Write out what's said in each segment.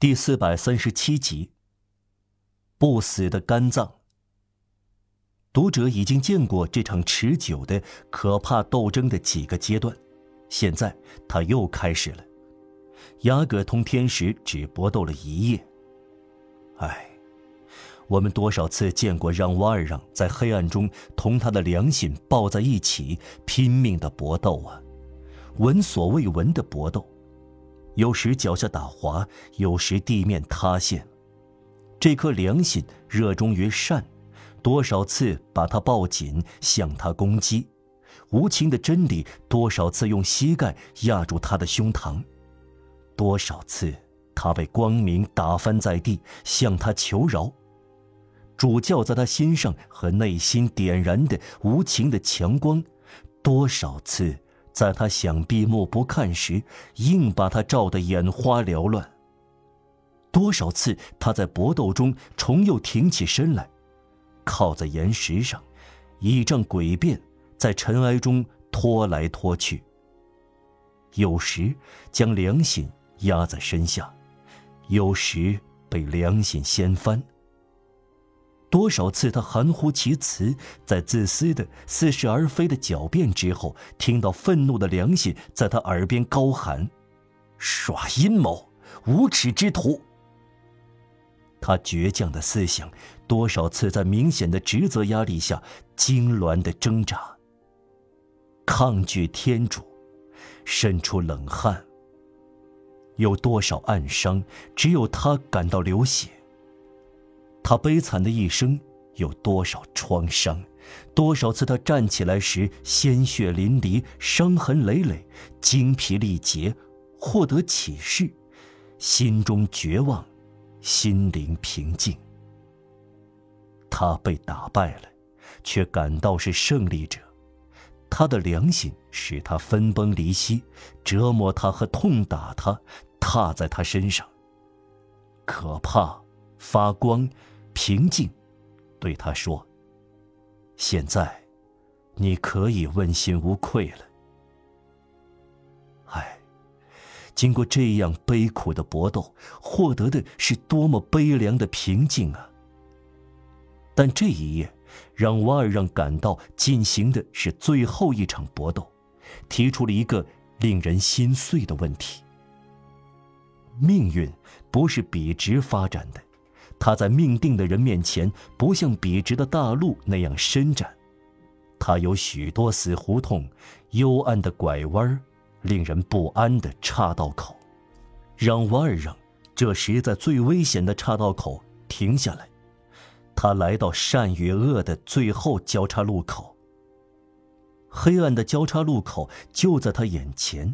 第四百三十七集。不死的肝脏。读者已经见过这场持久的、可怕斗争的几个阶段，现在他又开始了。雅各同天使只搏斗了一夜。唉，我们多少次见过让瓦尔让在黑暗中同他的良心抱在一起，拼命的搏斗啊，闻所未闻的搏斗。有时脚下打滑，有时地面塌陷。这颗良心热衷于善，多少次把他抱紧，向他攻击；无情的真理多少次用膝盖压住他的胸膛；多少次他被光明打翻在地，向他求饶。主教在他心上和内心点燃的无情的强光，多少次。在他想闭目不看时，硬把他照得眼花缭乱。多少次他在搏斗中重又挺起身来，靠在岩石上，倚仗诡辩，在尘埃中拖来拖去。有时将良心压在身下，有时被良心掀翻。多少次他含糊其辞，在自私的、似是而非的狡辩之后，听到愤怒的良心在他耳边高喊：“耍阴谋，无耻之徒！”他倔强的思想，多少次在明显的职责压力下痉挛的挣扎，抗拒天主，渗出冷汗。有多少暗伤，只有他感到流血。他悲惨的一生有多少创伤？多少次他站起来时鲜血淋漓、伤痕累累、精疲力竭，获得启示，心中绝望，心灵平静。他被打败了，却感到是胜利者。他的良心使他分崩离析，折磨他和痛打他，踏在他身上。可怕，发光。平静，对他说：“现在，你可以问心无愧了。”唉，经过这样悲苦的搏斗，获得的是多么悲凉的平静啊！但这一夜，让瓦尔让感到进行的是最后一场搏斗，提出了一个令人心碎的问题：命运不是笔直发展的。他在命定的人面前，不像笔直的大路那样伸展，他有许多死胡同、幽暗的拐弯令人不安的岔道口。让瓦尔让这时在最危险的岔道口停下来，他来到善与恶的最后交叉路口。黑暗的交叉路口就在他眼前，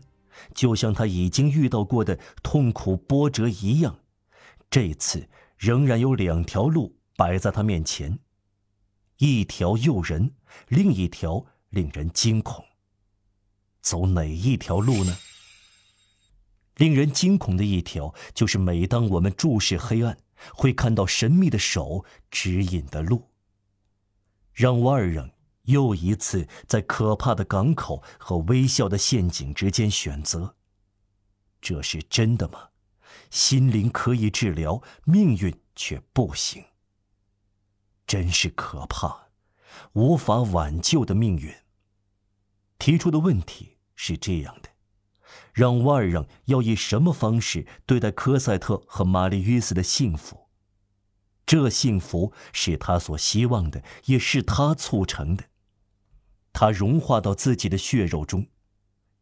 就像他已经遇到过的痛苦波折一样，这次。仍然有两条路摆在他面前，一条诱人，另一条令人惊恐。走哪一条路呢？令人惊恐的一条，就是每当我们注视黑暗，会看到神秘的手指引的路。让瓦尔让又一次在可怕的港口和微笑的陷阱之间选择。这是真的吗？心灵可以治疗，命运却不行。真是可怕，无法挽救的命运。提出的问题是这样的：让瓦尔让要以什么方式对待科赛特和玛丽约斯的幸福？这幸福是他所希望的，也是他促成的。他融化到自己的血肉中。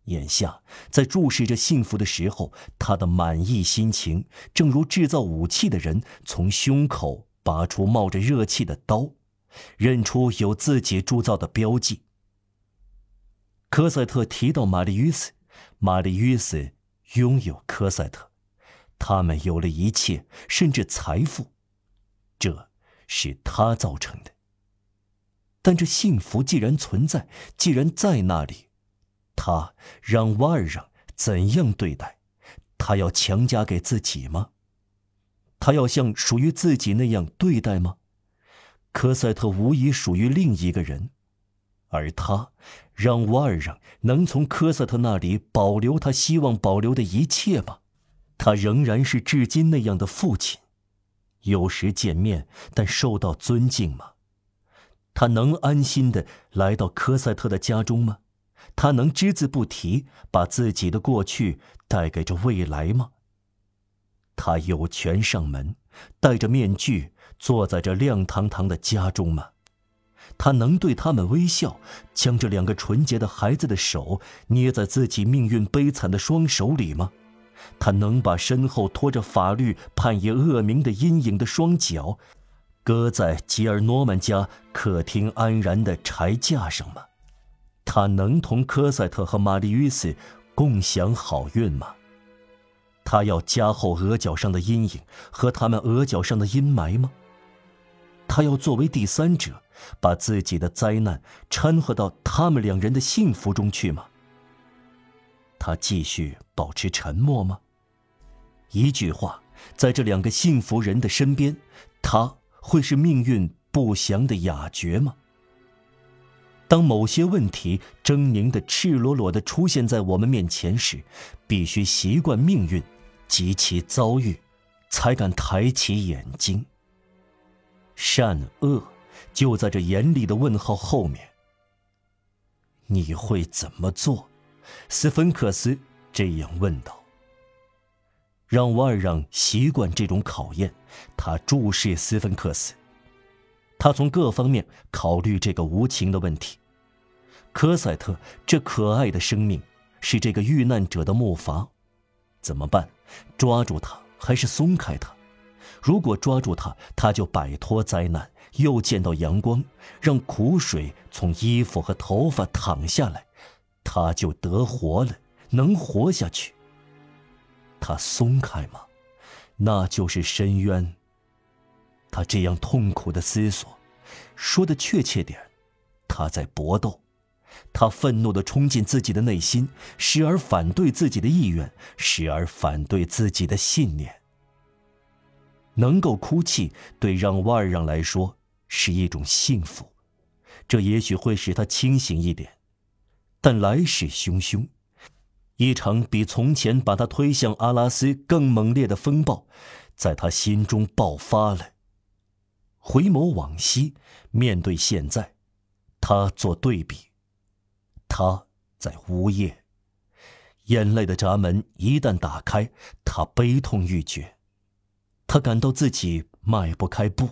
眼下，在注视着幸福的时候，他的满意心情，正如制造武器的人从胸口拔出冒着热气的刀，认出有自己铸造的标记。科赛特提到玛丽约斯，玛丽约斯拥有科赛特，他们有了一切，甚至财富，这是他造成的。但这幸福既然存在，既然在那里。他让瓦尔让怎样对待？他要强加给自己吗？他要像属于自己那样对待吗？科赛特无疑属于另一个人，而他让瓦尔让能从科赛特那里保留他希望保留的一切吗？他仍然是至今那样的父亲，有时见面，但受到尊敬吗？他能安心的来到科赛特的家中吗？他能只字不提把自己的过去带给这未来吗？他有权上门，戴着面具坐在这亮堂堂的家中吗？他能对他们微笑，将这两个纯洁的孩子的手捏在自己命运悲惨的双手里吗？他能把身后拖着法律判以恶名的阴影的双脚，搁在吉尔诺曼家客厅安然的柴架上吗？他能同科赛特和玛丽约斯共享好运吗？他要加厚额角上的阴影和他们额角上的阴霾吗？他要作为第三者，把自己的灾难掺和到他们两人的幸福中去吗？他继续保持沉默吗？一句话，在这两个幸福人的身边，他会是命运不祥的哑角吗？当某些问题狰狞的、赤裸裸的出现在我们面前时，必须习惯命运及其遭遇，才敢抬起眼睛。善恶就在这严厉的问号后面。你会怎么做？斯芬克斯这样问道。让瓦尔让习惯这种考验，他注视斯芬克斯。他从各方面考虑这个无情的问题。科赛特这可爱的生命，是这个遇难者的木筏，怎么办？抓住他还是松开他？如果抓住他，他就摆脱灾难，又见到阳光，让苦水从衣服和头发淌下来，他就得活了，能活下去。他松开吗？那就是深渊。他这样痛苦的思索，说的确切点，他在搏斗。他愤怒地冲进自己的内心，时而反对自己的意愿，时而反对自己的信念。能够哭泣，对让瓦尔让来说是一种幸福，这也许会使他清醒一点。但来势汹汹，一场比从前把他推向阿拉斯更猛烈的风暴，在他心中爆发了。回眸往昔，面对现在，他做对比。他在呜咽，眼泪的闸门一旦打开，他悲痛欲绝，他感到自己迈不开步。